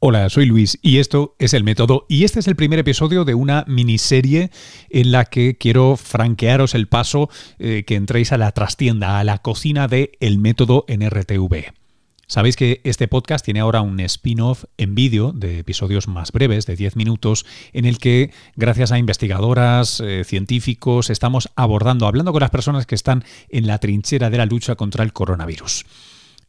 Hola, soy Luis y esto es El Método y este es el primer episodio de una miniserie en la que quiero franquearos el paso eh, que entréis a la trastienda, a la cocina de El Método en RTV. Sabéis que este podcast tiene ahora un spin-off en vídeo de episodios más breves, de 10 minutos, en el que, gracias a investigadoras, eh, científicos, estamos abordando, hablando con las personas que están en la trinchera de la lucha contra el coronavirus.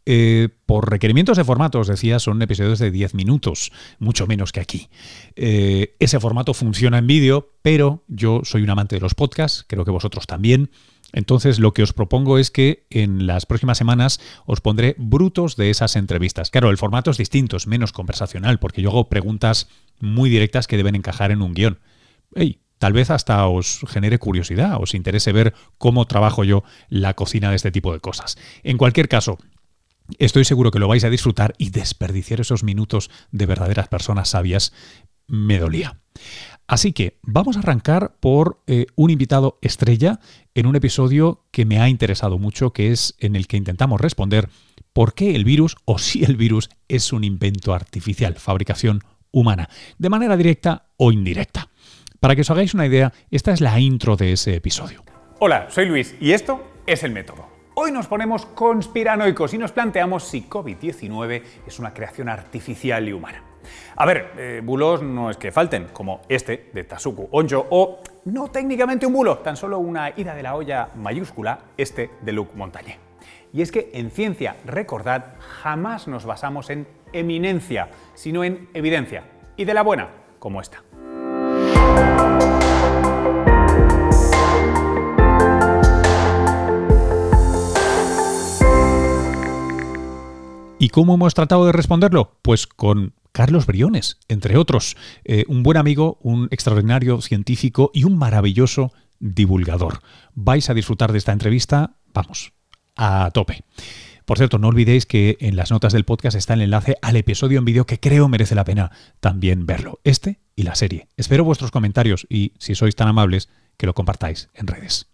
Eh, por requerimientos de formato, os decía, son episodios de 10 minutos, mucho menos que aquí. Eh, ese formato funciona en vídeo, pero yo soy un amante de los podcasts, creo que vosotros también. Entonces lo que os propongo es que en las próximas semanas os pondré brutos de esas entrevistas. Claro, el formato es distinto, es menos conversacional, porque yo hago preguntas muy directas que deben encajar en un guion. tal vez hasta os genere curiosidad, os interese ver cómo trabajo yo la cocina de este tipo de cosas. En cualquier caso, Estoy seguro que lo vais a disfrutar y desperdiciar esos minutos de verdaderas personas sabias me dolía. Así que vamos a arrancar por eh, un invitado estrella en un episodio que me ha interesado mucho, que es en el que intentamos responder por qué el virus o si el virus es un invento artificial, fabricación humana, de manera directa o indirecta. Para que os hagáis una idea, esta es la intro de ese episodio. Hola, soy Luis y esto es el método. Hoy nos ponemos conspiranoicos y nos planteamos si COVID-19 es una creación artificial y humana. A ver, eh, bulos no es que falten, como este de Tasuku Onjo, o no técnicamente un bulo, tan solo una ida de la olla mayúscula, este de Luc Montañé. Y es que en ciencia, recordad, jamás nos basamos en eminencia, sino en evidencia, y de la buena, como esta. ¿Y cómo hemos tratado de responderlo? Pues con Carlos Briones, entre otros, eh, un buen amigo, un extraordinario científico y un maravilloso divulgador. Vais a disfrutar de esta entrevista, vamos, a tope. Por cierto, no olvidéis que en las notas del podcast está el enlace al episodio en vídeo que creo merece la pena también verlo, este y la serie. Espero vuestros comentarios y, si sois tan amables, que lo compartáis en redes.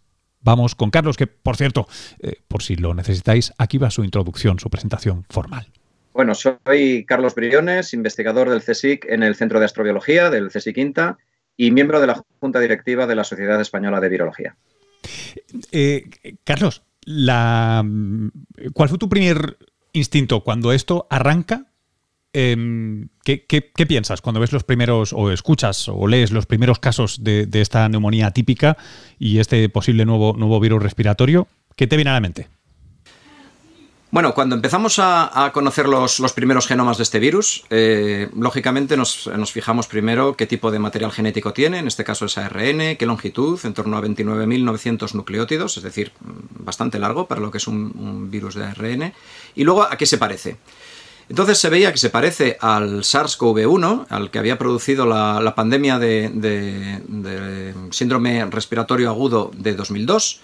Vamos con Carlos, que por cierto, eh, por si lo necesitáis, aquí va su introducción, su presentación formal. Bueno, soy Carlos Briones, investigador del CSIC en el Centro de Astrobiología del CSIC Quinta y miembro de la Junta Directiva de la Sociedad Española de Virología. Eh, Carlos, la, ¿cuál fue tu primer instinto cuando esto arranca? Em, ¿qué, piensas cuando ves los primeros, o escuchas o lees los primeros casos de, esta neumonía típica y este posible nuevo, nuevo virus respiratorio? ¿Qué te viene a la mente? Bueno, cuando empezamos a, conocer los, primeros genomas de este virus, eh, lógicamente nos, fijamos primero qué tipo de material genético tiene, en este caso es ARN, qué longitud, en torno a 29.900 nucleótidos, es decir, bastante largo para lo que es un virus de ARN, y luego a qué se parece. Entonces se veía que se parece al SARS-CoV-1, al que había producido la, pandemia de, síndrome respiratorio agudo de 2002,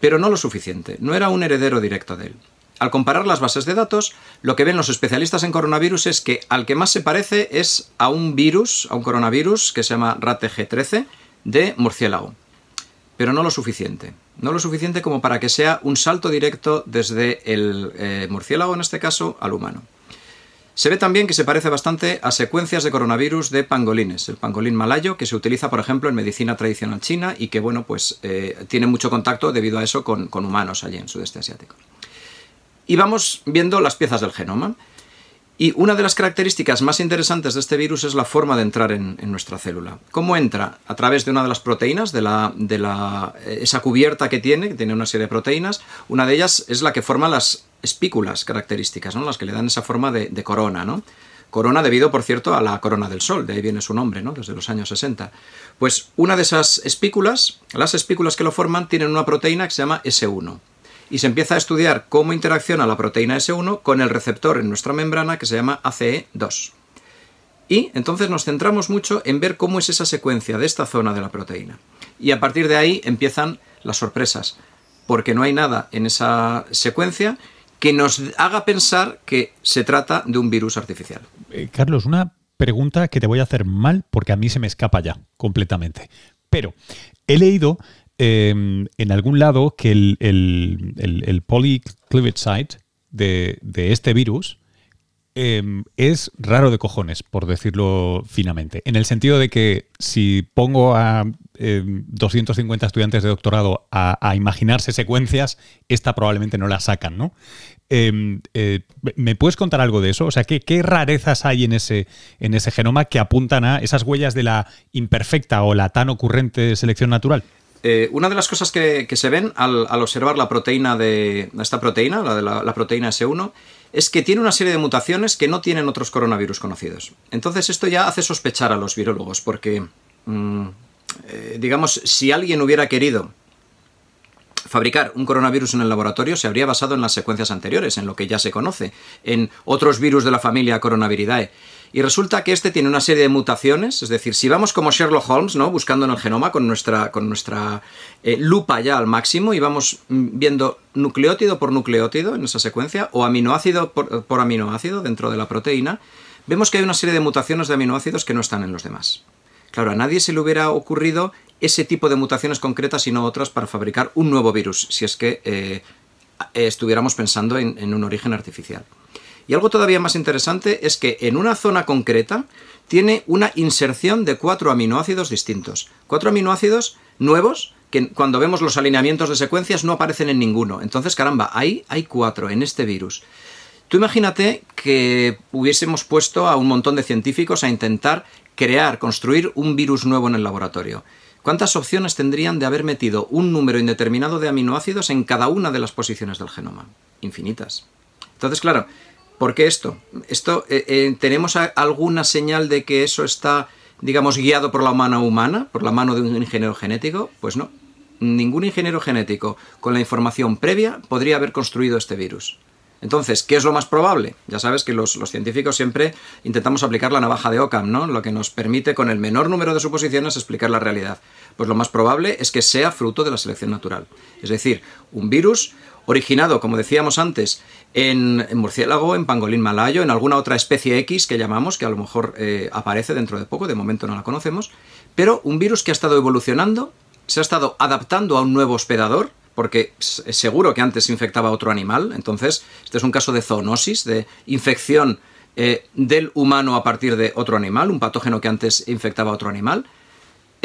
pero no lo suficiente, no era un heredero directo de él. Al comparar las bases de datos, lo que ven los especialistas en coronavirus es que al que más se parece es a un virus, a un coronavirus que se llama RATG13 de murciélago. Pero no lo suficiente. No lo suficiente como para que sea un salto directo desde el eh, murciélago, en este caso, al humano. Se ve también que se parece bastante a secuencias de coronavirus de pangolines, el pangolín malayo, que se utiliza, por ejemplo, en medicina tradicional china y que, bueno, pues eh, tiene mucho contacto debido a eso con, humanos allí en sudeste asiático. Y vamos viendo las piezas del genoma. Y una de las características más interesantes de este virus es la forma de entrar en, nuestra célula. ¿Cómo entra? A través de una de las proteínas, de, la, de la, esa cubierta que tiene, que tiene una serie de proteínas. Una de ellas es la que forma las espículas características, ¿no? las que le dan esa forma de, corona. ¿no? Corona debido, por cierto, a la corona del Sol, de ahí viene su nombre, ¿no? desde los años 60. Pues una de esas espículas, las espículas que lo forman, tienen una proteína que se llama S1 y se empieza a estudiar cómo interacciona la proteína S1 con el receptor en nuestra membrana que se llama ACE2. Y entonces nos centramos mucho en ver cómo es esa secuencia de esta zona de la proteína. Y a partir de ahí empiezan las sorpresas, porque no hay nada en esa secuencia que nos haga pensar que se trata de un virus artificial. Eh, Carlos, una pregunta que te voy a hacer mal porque a mí se me escapa ya completamente. Pero he leído Em, en algún lado que el, el, el, de, este virus em, es raro de cojones, por decirlo finamente, en el sentido de que si pongo a 250 em, estudiantes de doctorado a, imaginarse secuencias, esta probablemente no la sacan, ¿no? Em, eh, ¿Me puedes contar algo de eso? O sea, ¿qué, ¿qué, rarezas hay en ese, en ese genoma que apuntan a esas huellas de la imperfecta o la tan ocurrente selección natural? Eh, una de las cosas que, se ven al, observar la proteína de esta proteína, la proteína S1, es que tiene una serie de mutaciones que no tienen otros coronavirus conocidos. Entonces esto ya hace sospechar a los virólogos, porque, mm, eh, digamos, si alguien hubiera querido fabricar un coronavirus en el laboratorio se habría basado en las secuencias anteriores, en lo que ya se conoce, en otros virus de la familia Coronaviridae. Y resulta que este tiene una serie de mutaciones, es decir, si vamos como Sherlock Holmes, ¿no? Buscando en el genoma con nuestra, con nuestra eh, lupa ya al máximo y vamos mm, viendo nucleótido por nucleótido en esa secuencia o aminoácido por, por aminoácido dentro de la proteína, vemos que hay una serie de mutaciones de aminoácidos que no están en los demás. Claro, a nadie se le hubiera ocurrido ese tipo de mutaciones concretas y no otras para fabricar un nuevo virus, si es que eh, estuviéramos pensando en, un origen artificial. Y algo todavía más interesante es que en una zona concreta tiene una inserción de cuatro aminoácidos distintos. Cuatro aminoácidos nuevos que cuando vemos los alineamientos de secuencias no aparecen en ninguno. Entonces, caramba, ahí hay cuatro en este virus. Tú imagínate que hubiésemos puesto a un montón de científicos a intentar crear, construir un virus nuevo en el laboratorio. ¿Cuántas opciones tendrían de haber metido un número indeterminado de aminoácidos en cada una de las posiciones del genoma? Infinitas. Entonces, claro, ¿Por qué esto? esto eh, eh, ¿Tenemos alguna señal de que eso está, digamos, guiado por la mano humana, por la mano de un ingeniero genético? Pues no. Ningún ingeniero genético con la información previa podría haber construido este virus. Entonces, ¿qué es lo más probable? Ya sabes que los, científicos siempre intentamos aplicar la navaja de Occam, ¿no? Lo que nos permite con el menor número de suposiciones explicar la realidad. Pues lo más probable es que sea fruto de la selección natural. Es decir, un virus originado, como decíamos antes, en, murciélago, en pangolín malayo, en alguna otra especie X que llamamos, que a lo mejor eh, aparece dentro de poco, de momento no la conocemos, pero un virus que ha estado evolucionando, se ha estado adaptando a un nuevo hospedador, porque seguro que antes infectaba a otro animal, entonces este es un caso de zoonosis, de infección eh, del humano a partir de otro animal, un patógeno que antes infectaba a otro animal,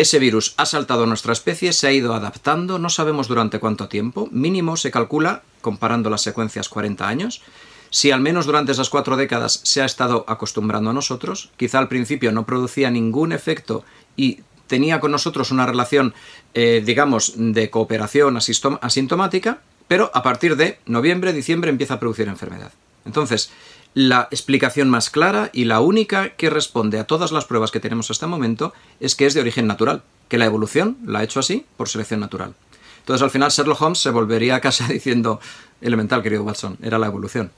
ese virus ha saltado a nuestra especie, se ha ido adaptando, no sabemos durante cuánto tiempo, mínimo se calcula, comparando las secuencias 40 años, si al menos durante esas cuatro décadas se ha estado acostumbrando a nosotros, quizá al principio no producía ningún efecto y tenía con nosotros una relación, eh, digamos, de cooperación asintomática, pero a partir de noviembre, diciembre empieza a producir enfermedad. Entonces, la explicación más clara y la única que responde a todas las pruebas que tenemos hasta el momento es que es de origen natural, que la evolución la ha hecho así por selección natural. Entonces al final Sherlock Holmes se volvería a casa diciendo, elemental querido Watson, era la evolución.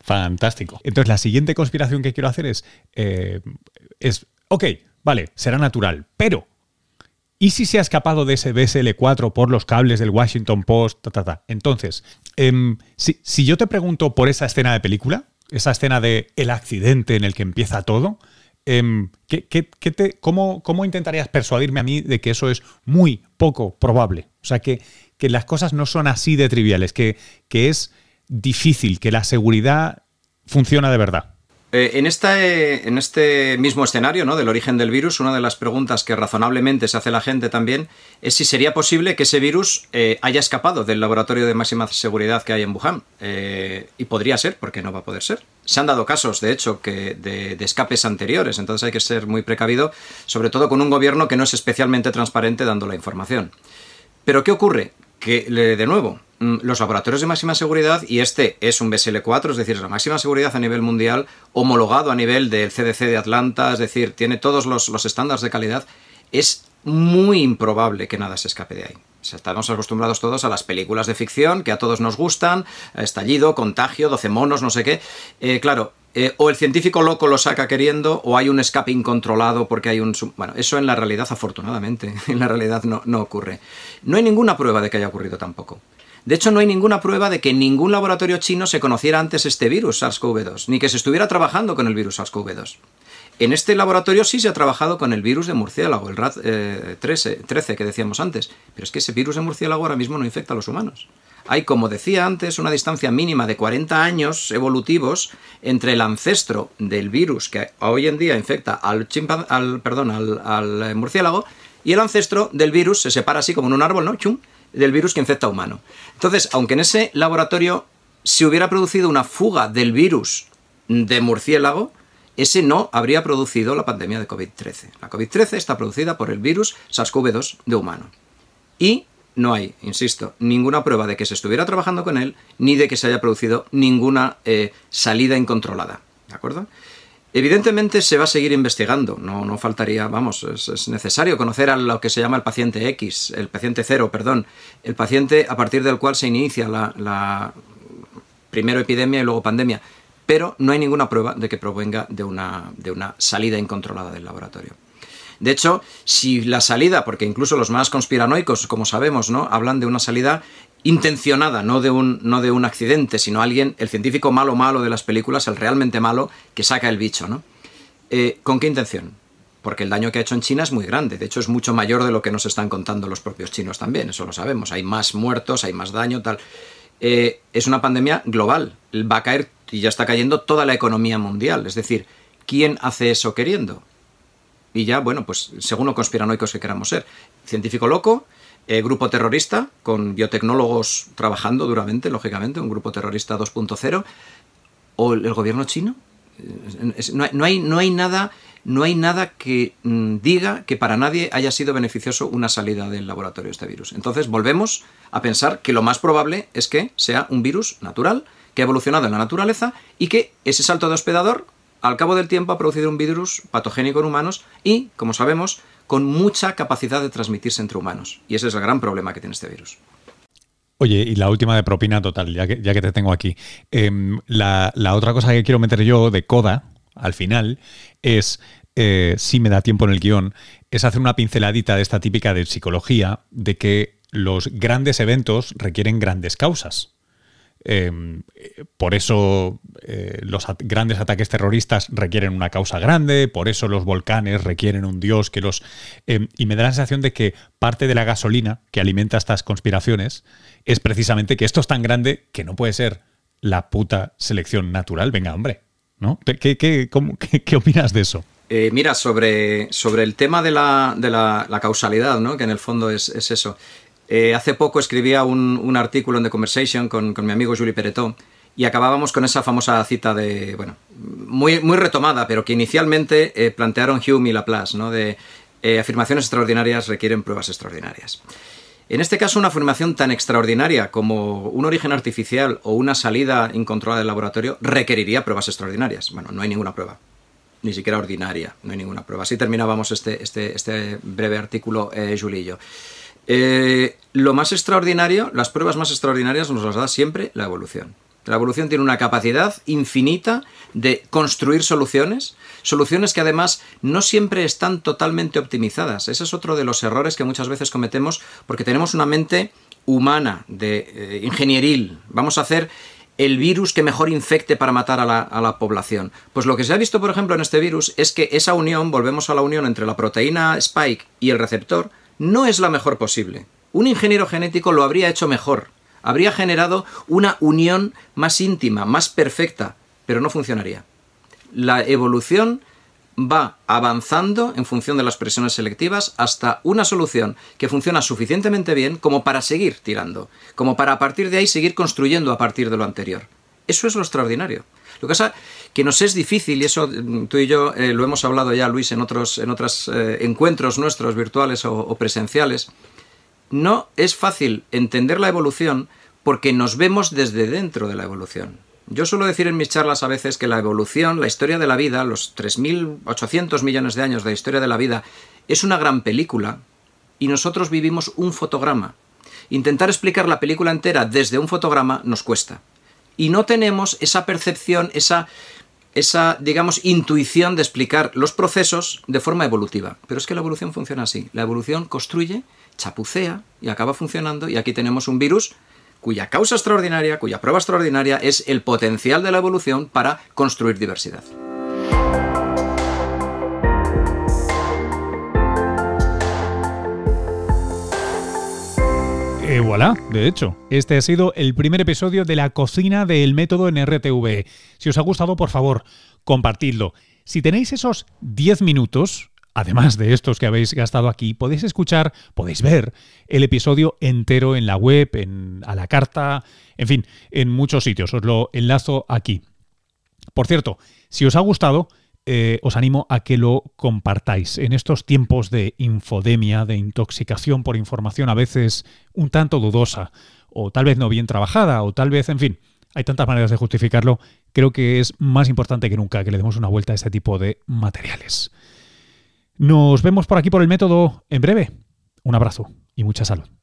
Fantástico. Entonces la siguiente conspiración que quiero hacer es, eh, es, ok, vale, será natural, pero ¿Y si se ha escapado de ese BSL4 por los cables del Washington Post? Entonces, em, si, si, yo te pregunto por esa escena de película, esa escena de el accidente en el que empieza todo, em, te, cómo, intentarías persuadirme a mí de que eso es muy poco probable? O sea, que, que las cosas no son así de triviales, que, que es difícil, que la seguridad funciona de verdad. Eh, en, este, en este mismo escenario ¿no? del origen del virus, una de las preguntas que razonablemente se hace la gente también es si sería posible que ese virus eh, haya escapado del laboratorio de máxima seguridad que hay en Wuhan. Y podría ser, porque no va a poder ser. Se han dado casos, de hecho, que de, de, escapes anteriores, entonces hay que ser muy precavido, sobre todo con un gobierno que no es especialmente transparente dando la información. Pero ¿qué ocurre? Que, de nuevo, los laboratorios de máxima seguridad, y este es un BSL4, es decir, es la máxima seguridad a nivel mundial, homologado a nivel del CDC de Atlanta, es decir, tiene todos los, estándares de calidad, es muy improbable que nada se escape de ahí. estamos acostumbrados todos a las películas de ficción que a todos nos gustan, estallido, contagio, 12 monos, no sé qué. Eh, claro, eh, o el científico loco lo saca queriendo, o hay un escape incontrolado porque hay un... Bueno, eso en la realidad, afortunadamente, en la realidad no, no ocurre. No hay ninguna prueba de que haya ocurrido tampoco. De hecho, no hay ninguna prueba de que en ningún laboratorio chino se conociera antes este virus SARS-CoV-2, ni que se estuviera trabajando con el virus SARS-CoV-2. En este laboratorio sí se ha trabajado con el virus de murciélago, el RAT 13, eh, que decíamos antes, pero es que ese virus de murciélago ahora mismo no infecta a los humanos. hay, como decía antes, una distancia mínima de 40 años evolutivos entre el ancestro del virus que hoy en día infecta al, al, perdón, al, murciélago y el ancestro del virus se separa así como en un árbol, ¿no? Chum, del virus que infecta a humano. Entonces, aunque en ese laboratorio se hubiera producido una fuga del virus de murciélago, ese no habría producido la pandemia de COVID-13. La COVID-13 está producida por el virus SARS-CoV-2 de humano. Y no hay, insisto, ninguna prueba de que se estuviera trabajando con él, ni de que se haya producido ninguna eh, salida incontrolada. ¿De acuerdo? Evidentemente se va a seguir investigando, no, no faltaría, vamos, es, necesario conocer a lo que se llama el paciente X, el paciente cero, perdón, el paciente a partir del cual se inicia la, la primero epidemia y luego pandemia pero no hay ninguna prueba de que provenga de una, de una salida incontrolada del laboratorio. De hecho, si la salida, porque incluso los más conspiranoicos, como sabemos, ¿no? hablan de una salida intencionada, no de un, no de un accidente, sino alguien, el científico malo malo de las películas, el realmente malo, que saca el bicho, ¿no? Eh, ¿Con qué intención? Porque el daño que ha hecho en China es muy grande, de hecho es mucho mayor de lo que nos están contando los propios chinos también, eso lo sabemos, hay más muertos, hay más daño, tal. Eh, es una pandemia global, va a caer y ya está cayendo toda la economía mundial. Es decir, ¿quién hace eso queriendo? Y ya, bueno, pues según los conspiranoicos que queramos ser. Científico loco, eh, grupo terrorista, con biotecnólogos trabajando duramente, lógicamente, un grupo terrorista 2.0, o el gobierno chino. No hay, no hay, nada, no hay nada que mm, diga que para nadie haya sido beneficioso una salida del laboratorio de este virus. Entonces volvemos a pensar que lo más probable es que sea un virus natural que ha evolucionado en la naturaleza y que ese salto de hospedador al cabo del tiempo ha producido un virus patogénico en humanos y, como sabemos, con mucha capacidad de transmitirse entre humanos. Y ese es el gran problema que tiene este virus. Oye, y la última de propina total, ya que, ya que te tengo aquí. Em, la, otra cosa que quiero meter yo de coda, al final, es, eh, si me da tiempo en el guion, es hacer una pinceladita de esta típica de psicología, de que los grandes eventos requieren grandes causas. Em, por eso eh, los grandes ataques terroristas requieren una causa grande, por eso los volcanes requieren un dios que los... Em, y me da la sensación de que parte de la gasolina que alimenta estas conspiraciones es precisamente que esto es tan grande que no puede ser la puta selección natural. Venga, hombre, ¿no? ¿Qué, opinas de eso? Eh, mira, sobre, sobre el tema de la, causalidad, ¿no? que en el fondo es eso. Eh, hace poco escribía un, artículo en The Conversation con, mi amigo Julie Peretó y acabábamos con esa famosa cita de, bueno, muy, retomada, pero que inicialmente eh, plantearon Hume y Laplace, ¿no? de eh, afirmaciones extraordinarias requieren pruebas extraordinarias. En este caso, una afirmación tan extraordinaria como un origen artificial o una salida incontrolada del laboratorio requeriría pruebas extraordinarias. Bueno, no hay ninguna prueba, ni siquiera ordinaria, no hay ninguna prueba. Así terminábamos este, este, este breve artículo, y yo. Eh, lo más extraordinario, las pruebas más extraordinarias nos las da siempre la evolución. La evolución tiene una capacidad infinita de construir soluciones, soluciones que además no siempre están totalmente optimizadas. Ese es otro de los errores que muchas veces cometemos porque tenemos una mente humana, de eh, ingenieril. Vamos a hacer el virus que mejor infecte para matar a la, a la, población. Pues lo que se ha visto, por ejemplo, en este virus es que esa unión, volvemos a la unión entre la proteína spike y el receptor, no es la mejor posible. Un ingeniero genético lo habría hecho mejor, habría generado una unión más íntima, más perfecta, pero no funcionaría. La evolución va avanzando en función de las presiones selectivas hasta una solución que funciona suficientemente bien como para seguir tirando, como para a partir de ahí seguir construyendo a partir de lo anterior. Eso es lo extraordinario. Lo que pasa que nos es difícil, y eso mm, tú y yo eh, lo hemos hablado ya, Luis, en otros, en otros eh, encuentros nuestros virtuales o, presenciales, no es fácil entender la evolución porque nos vemos desde dentro de la evolución. Yo suelo decir en mis charlas a veces que la evolución, la historia de la vida, los 3.800 millones de años de historia de la vida, es una gran película y nosotros vivimos un fotograma. Intentar explicar la película entera desde un fotograma nos cuesta y no tenemos esa percepción, esa, esa, digamos, intuición de explicar los procesos de forma evolutiva. Pero es que la evolución funciona así. La evolución construye, chapucea y acaba funcionando y aquí tenemos un virus cuya causa extraordinaria, cuya prueba extraordinaria es el potencial de la evolución para construir diversidad. Eh, voilà, de hecho, este ha sido el primer episodio de la cocina del método en RTV. Si os ha gustado, por favor, compartidlo. Si tenéis esos 10 minutos, además de estos que habéis gastado aquí, podéis escuchar, podéis ver el episodio entero en la web, en, a la carta, en fin, en muchos sitios. Os lo enlazo aquí. Por cierto, si os ha gustado, eh, os animo a que lo compartáis. En estos tiempos de infodemia, de intoxicación por información a veces un tanto dudosa, o tal vez no bien trabajada, o tal vez, en fin, hay tantas maneras de justificarlo, creo que es más importante que nunca que le demos una vuelta a este tipo de materiales. Nos vemos por aquí por el método en breve. Un abrazo y mucha salud.